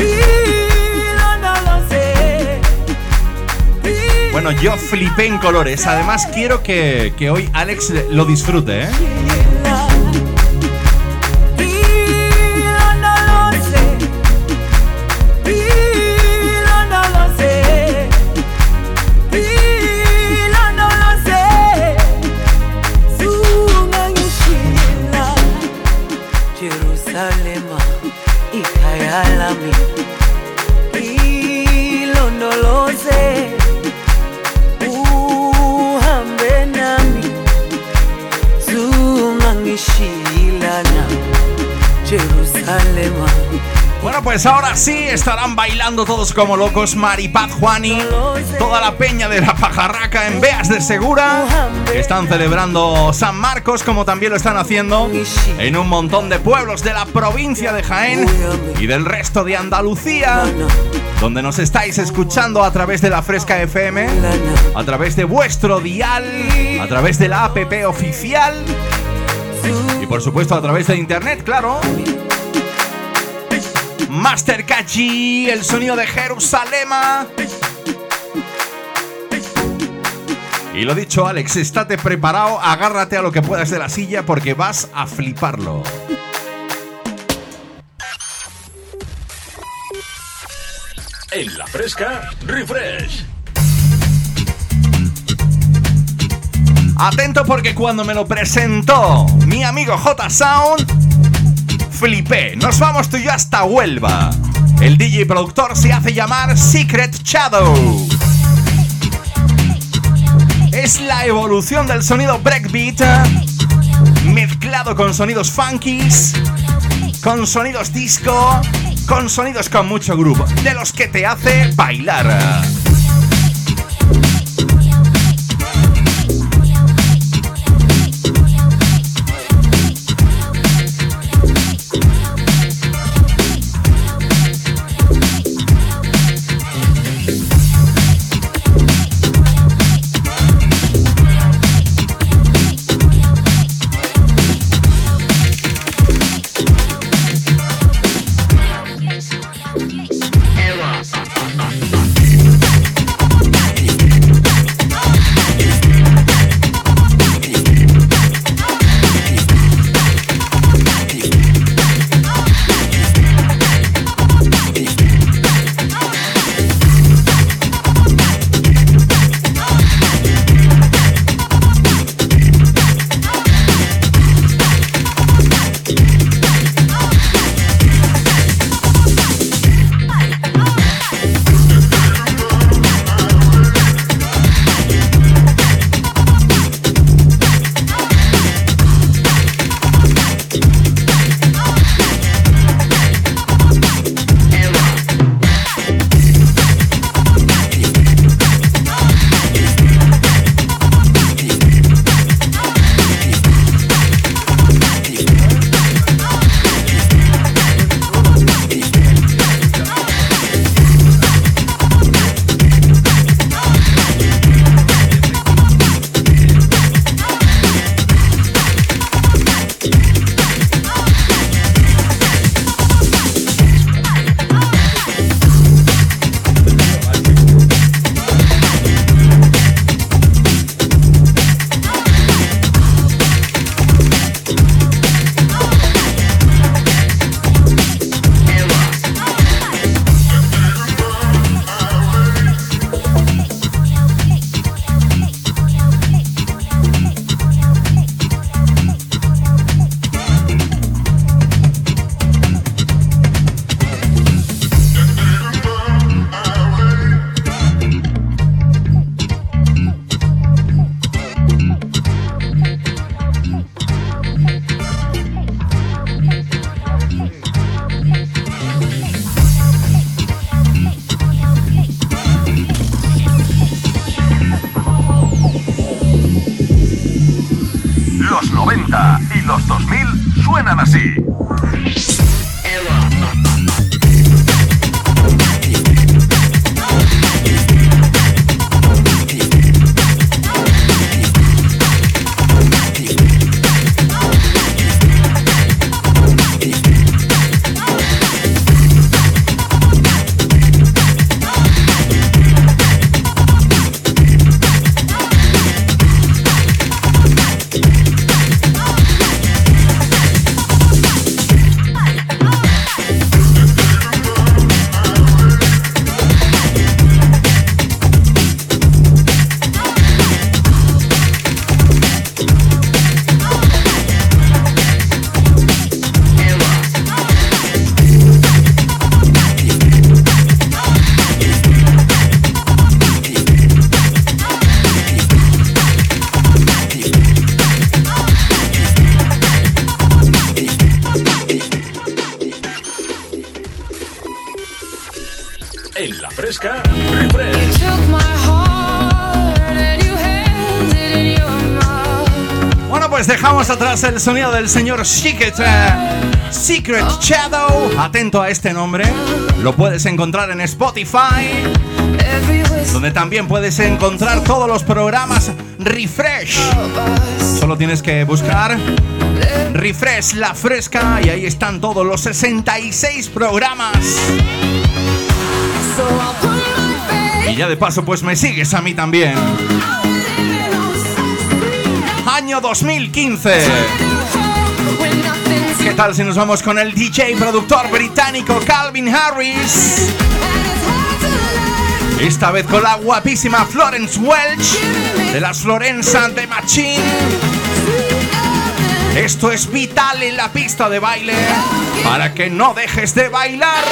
Bueno, yo flipé en colores. Además, quiero que, que hoy Alex lo disfrute, ¿eh? Pues ahora sí estarán bailando todos como locos Maripaz Juani, toda la peña de la pajarraca en Beas de Segura. Están celebrando San Marcos como también lo están haciendo en un montón de pueblos de la provincia de Jaén y del resto de Andalucía, donde nos estáis escuchando a través de la Fresca FM, a través de vuestro dial, a través de la app oficial y por supuesto a través de internet, claro. Master el sonido de Jerusalema. Y lo dicho, Alex, estate preparado, agárrate a lo que puedas de la silla porque vas a fliparlo. En la fresca, refresh. Atento porque cuando me lo presentó mi amigo J Sound, flipé. Nos vamos tú y yo hasta Huelva. El DJ productor se hace llamar Secret Shadow. Es la evolución del sonido breakbeat mezclado con sonidos funkies, con sonidos disco, con sonidos con mucho grupo, de los que te hace bailar. Fresca. Bueno, pues dejamos atrás el sonido del señor Secret, eh, Secret Shadow. Atento a este nombre. Lo puedes encontrar en Spotify, donde también puedes encontrar todos los programas Refresh. Solo tienes que buscar Refresh La Fresca y ahí están todos los 66 programas. Ya de paso pues me sigues a mí también. Año 2015. ¿Qué tal si nos vamos con el DJ productor británico Calvin Harris? Esta vez con la guapísima Florence Welch de las Florenza de Machine. Esto es vital en la pista de baile para que no dejes de bailar.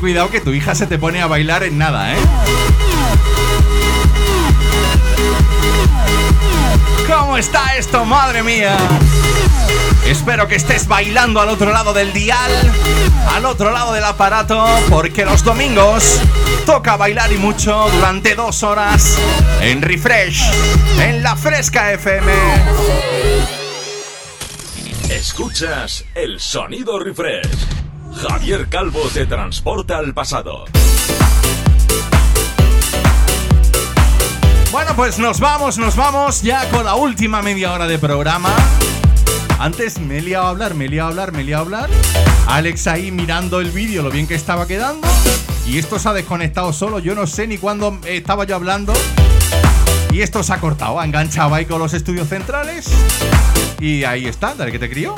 Cuidado que tu hija se te pone a bailar en nada, ¿eh? ¿Cómo está esto, madre mía? Espero que estés bailando al otro lado del dial, al otro lado del aparato, porque los domingos toca bailar y mucho durante dos horas en Refresh, en la Fresca FM. Escuchas el sonido Refresh. Javier Calvo te transporta al pasado. Bueno, pues nos vamos, nos vamos ya con la última media hora de programa. Antes me he liado a hablar, me he liado a hablar, me he liado a hablar. Alex ahí mirando el vídeo, lo bien que estaba quedando. Y esto se ha desconectado solo, yo no sé ni cuándo estaba yo hablando. Y esto se ha cortado, ha enganchado ahí con los estudios centrales. Y ahí está, dale que te crío.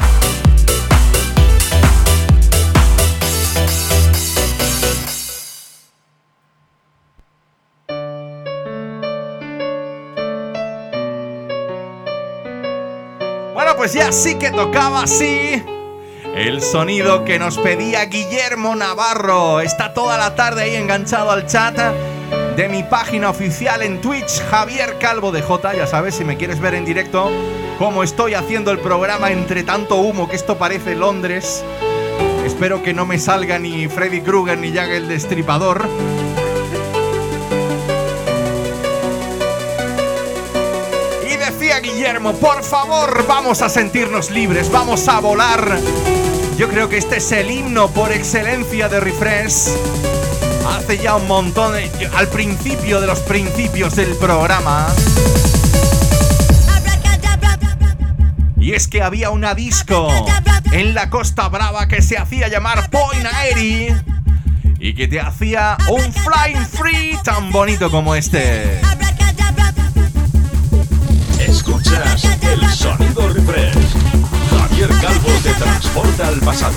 pues ya sí que tocaba así. El sonido que nos pedía Guillermo Navarro. Está toda la tarde ahí enganchado al chat de mi página oficial en Twitch, Javier Calvo de J. Ya sabes, si me quieres ver en directo, cómo estoy haciendo el programa entre tanto humo que esto parece Londres. Espero que no me salga ni Freddy Krueger ni Jack el Destripador. Guillermo, por favor, vamos a sentirnos libres, vamos a volar. Yo creo que este es el himno por excelencia de Refresh. Hace ya un montón, al principio de los principios del programa. Y es que había una disco en la Costa Brava que se hacía llamar Point Aeri y que te hacía un flying free tan bonito como este. Escuchas el sonido refresh. Javier Calvo te transporta al pasado.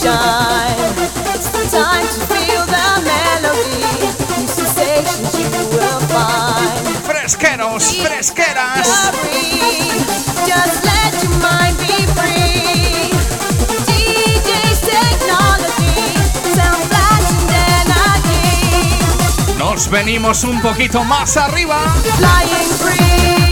Shine, it's the time to feel the melody. New sensations you will find. Fresqueros, fresqueras. Hurry, just let your mind be free. DJ's technology, sound flash and energy. Nos venimos un poquito más arriba. Flying free.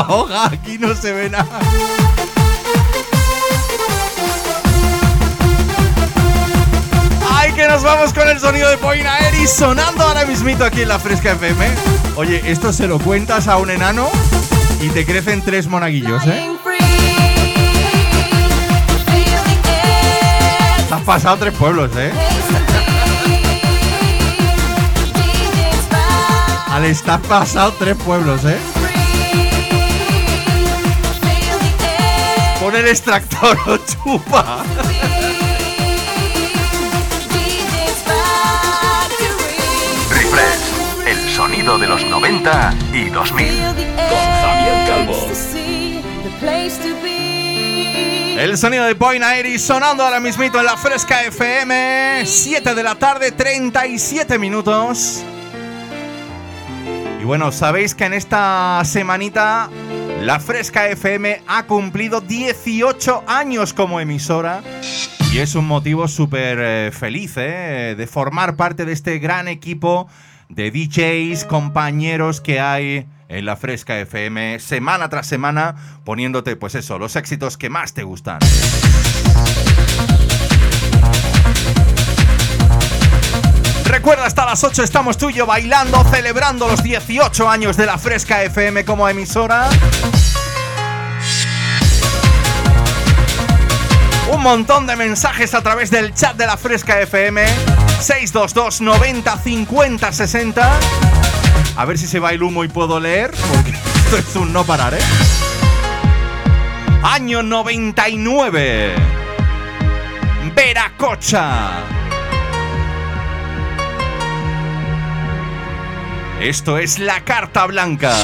Que nos vamos a ahogar, aquí no se ve nada. ¡Ay, que nos vamos con el sonido de Poinaeri sonando ahora mismito aquí en la Fresca FM! Oye, esto se lo cuentas a un enano y te crecen tres monaguillos, ¿eh? Te has pasado tres pueblos, ¿eh? Al estar pasado tres pueblos, ¿eh? Pon el extractor o chupa. Refresh, el sonido de los 90 y 2000. Con Javier Calvo. El sonido de Point Airi sonando ahora mismito en la Fresca FM. 7 de la tarde, 37 minutos. Y bueno, sabéis que en esta semanita la Fresca FM ha cumplido 18 años como emisora. Y es un motivo súper eh, feliz eh, de formar parte de este gran equipo de DJs, compañeros que hay en la Fresca FM semana tras semana poniéndote pues eso, los éxitos que más te gustan. Recuerda, hasta las 8 estamos tú y yo bailando, celebrando los 18 años de la Fresca FM como emisora. Un montón de mensajes a través del chat de la Fresca FM 622 90 50 60. A ver si se va el humo y puedo leer, porque esto es un no parar, ¿eh? Año 99. Veracocha. Esto es la carta blanca.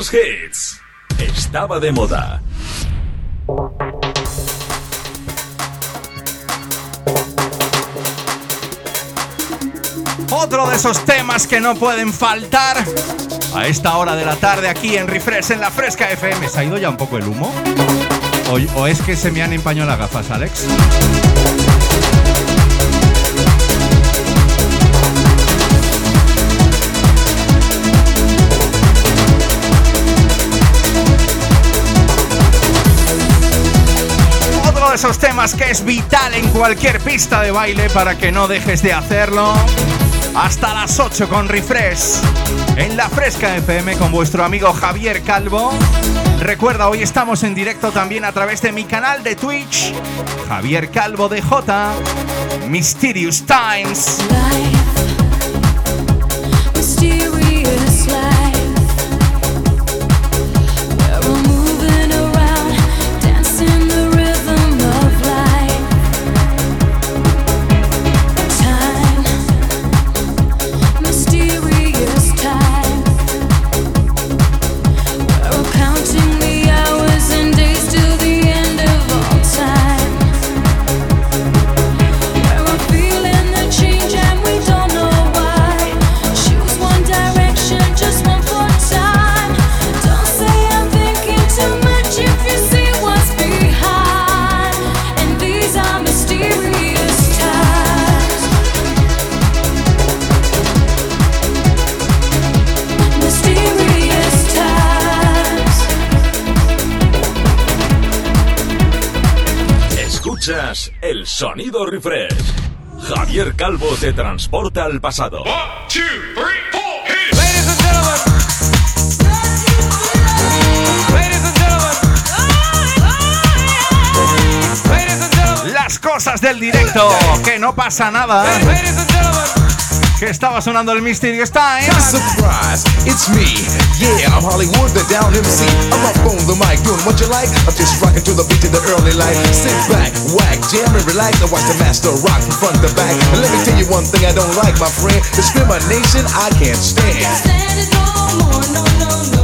Hits. Estaba de moda. Otro de esos temas que no pueden faltar a esta hora de la tarde aquí en Refresh en la Fresca FM. ¿Se ha ido ya un poco el humo? ¿O, o es que se me han empañado las gafas, Alex? Esos temas que es vital en cualquier pista de baile para que no dejes de hacerlo. Hasta las 8 con Refresh en la Fresca FM con vuestro amigo Javier Calvo. Recuerda, hoy estamos en directo también a través de mi canal de Twitch, Javier Calvo de J. Mysterious Times. Calvo te transporta al pasado. Las cosas del directo, que no pasa nada. Que estaba sonando el Mysterious Times. Surprise, it's me. Yeah, I'm Hollywood, the down MC. I'm up on the mic, doing what you like. I'm just rocking to the beat of the early light. Sit back, whack, jam and relax. I watch the master rock from front to back. And let me tell you one thing I don't like, my friend. Discrimination, I can't stand. Stand it no more, no, no, no.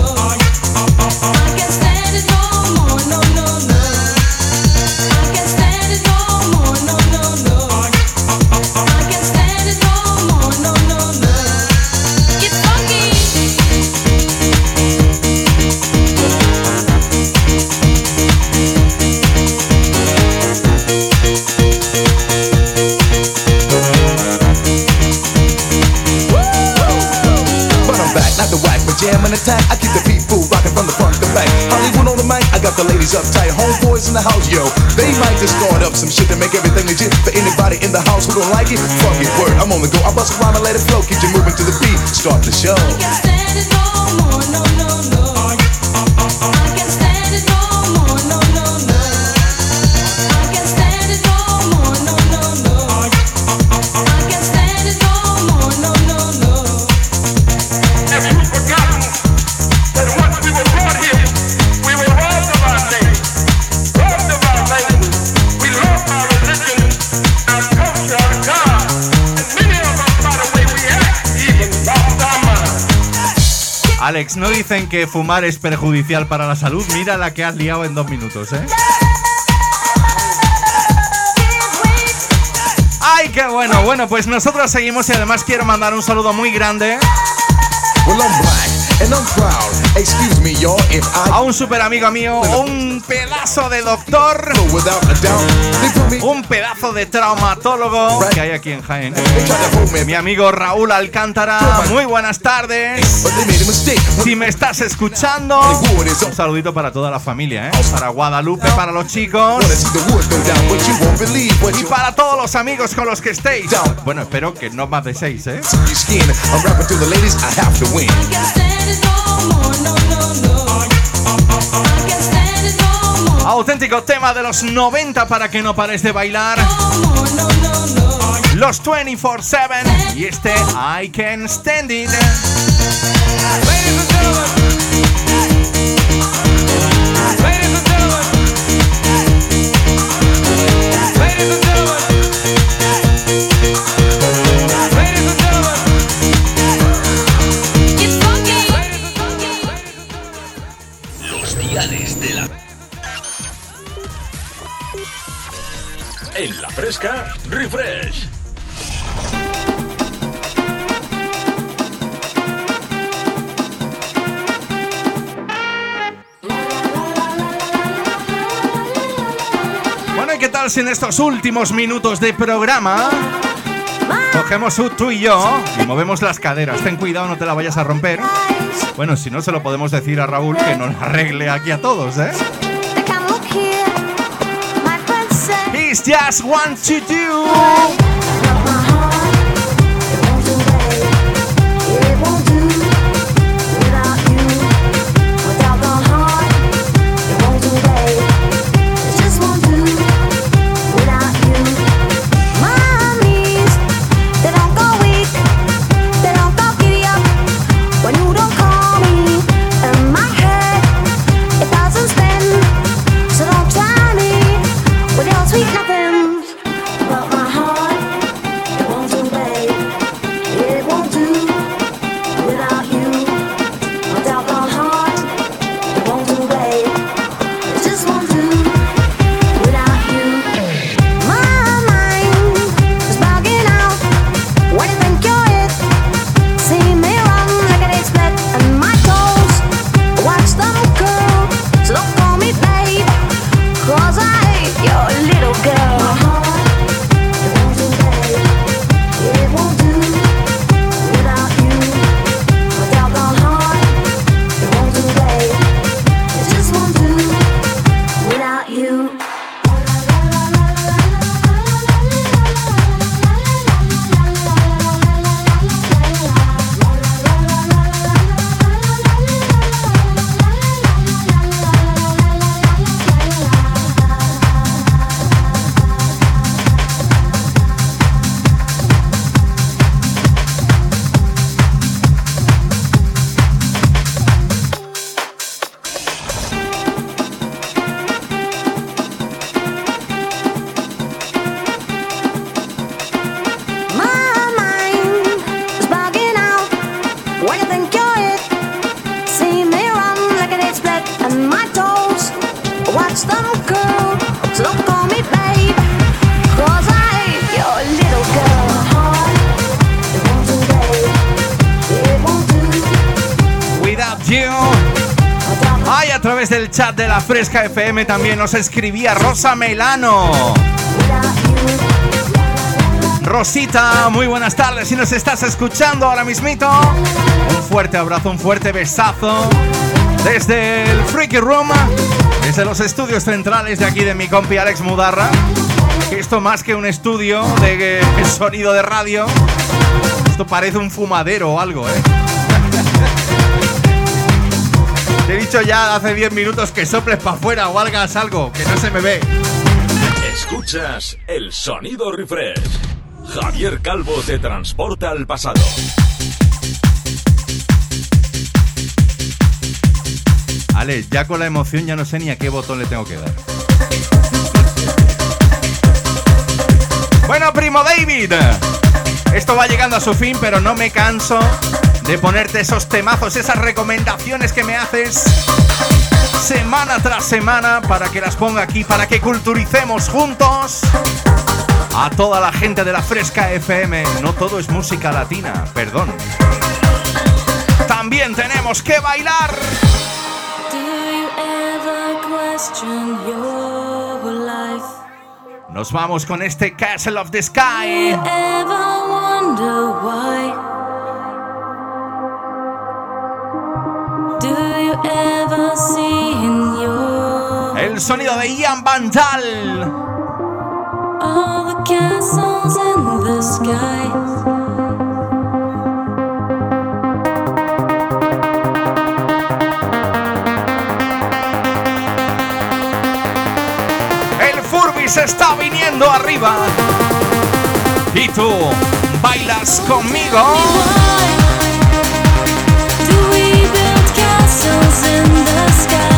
The ladies uptight. Homeboys in the house, yo. They might just start up some shit to make everything legit. For anybody in the house who don't like it, fuck it, word. I'm on the go. I bust around and let it flow. Keep you moving to the beat. Start the show. No more, no, no, no. ¿No dicen que fumar es perjudicial para la salud? Mira la que has liado en dos minutos, ¿eh? ¡Ay, qué bueno! Bueno, pues nosotros seguimos y además quiero mandar un saludo muy grande and I'm proud. Excuse me, y'all, if I a un super amigo mío, un pedazo de doctor, un pedazo de traumatólogo que hay aquí en Jaén. Mi amigo Raúl Alcántara, muy buenas tardes. Si me estás escuchando, un saludito para toda la familia, ¿eh? Para Guadalupe, para los chicos y para todos los amigos con los que estéis. Bueno, espero que no más de seis, ¿eh? Auténtico tema de los 90 para que no pares de bailar. Los 24-7 y este I Can Stand It. ¿Qué tal si en estos últimos minutos de programa cogemos tú y yo y movemos las caderas? Ten cuidado, no te la vayas a romper. Bueno, si no, se lo podemos decir a Raúl que nos arregle aquí a todos, ¿eh? Just want to do. Chat de la Fresca FM también nos escribía Rosa Melano. Rosita, muy buenas tardes. Si nos estás escuchando ahora mismito, un fuerte abrazo, un fuerte besazo desde el Freaky Room, desde los estudios centrales de aquí de mi compi Alex Mudarra. Esto más que un estudio de eh, sonido de radio, esto parece un fumadero o algo, ¿eh? Te he dicho ya hace 10 minutos que soples para afuera o hagas algo, que no se me ve. Escuchas el sonido refresh. Javier Calvo te transporta al pasado. Ale, ya con la emoción ya no sé ni a qué botón le tengo que dar. Bueno, primo David, esto va llegando a su fin, pero no me canso de ponerte esos temazos, esas recomendaciones que me haces semana tras semana para que las ponga aquí, para que culturicemos juntos a toda la gente de la Fresca FM. No todo es música latina, perdón. También tenemos que bailar. Nos vamos con este Castle of the Sky. El sonido de Ian Bantal. all the castles in the sky? El Furby se está viniendo arriba. Y tú bailas conmigo. Do we build castles in the sky?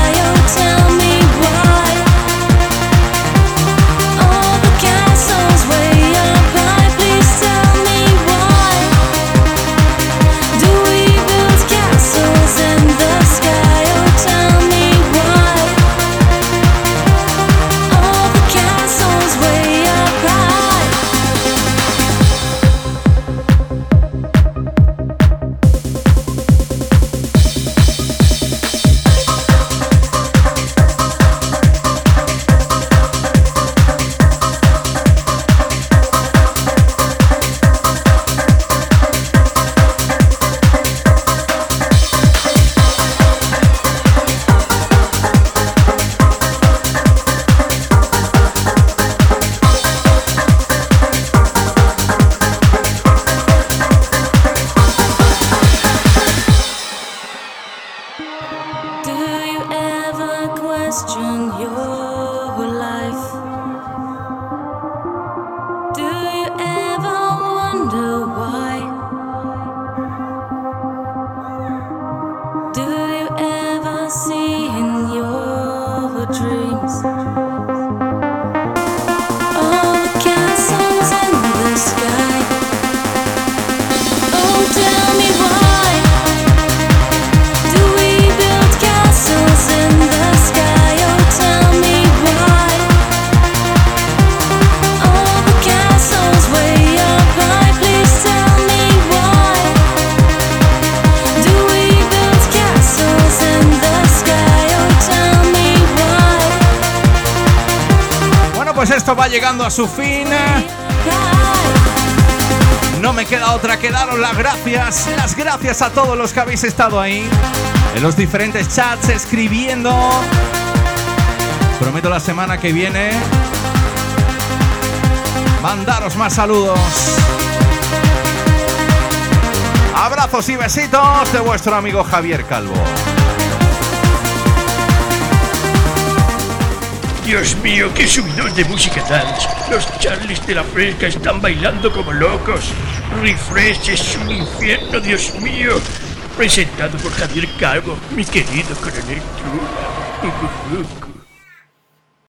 A todos los que habéis estado ahí, en los diferentes chats, escribiendo. Prometo la semana que viene mandaros más saludos. Abrazos y besitos de vuestro amigo Javier Calvo. Dios mío, qué subidón de música dance. Los Charlies de la Fresca están bailando como locos. Refresh es un infierno, Dios mío. Presentado por Javier Calvo, mi querido coronel Trula.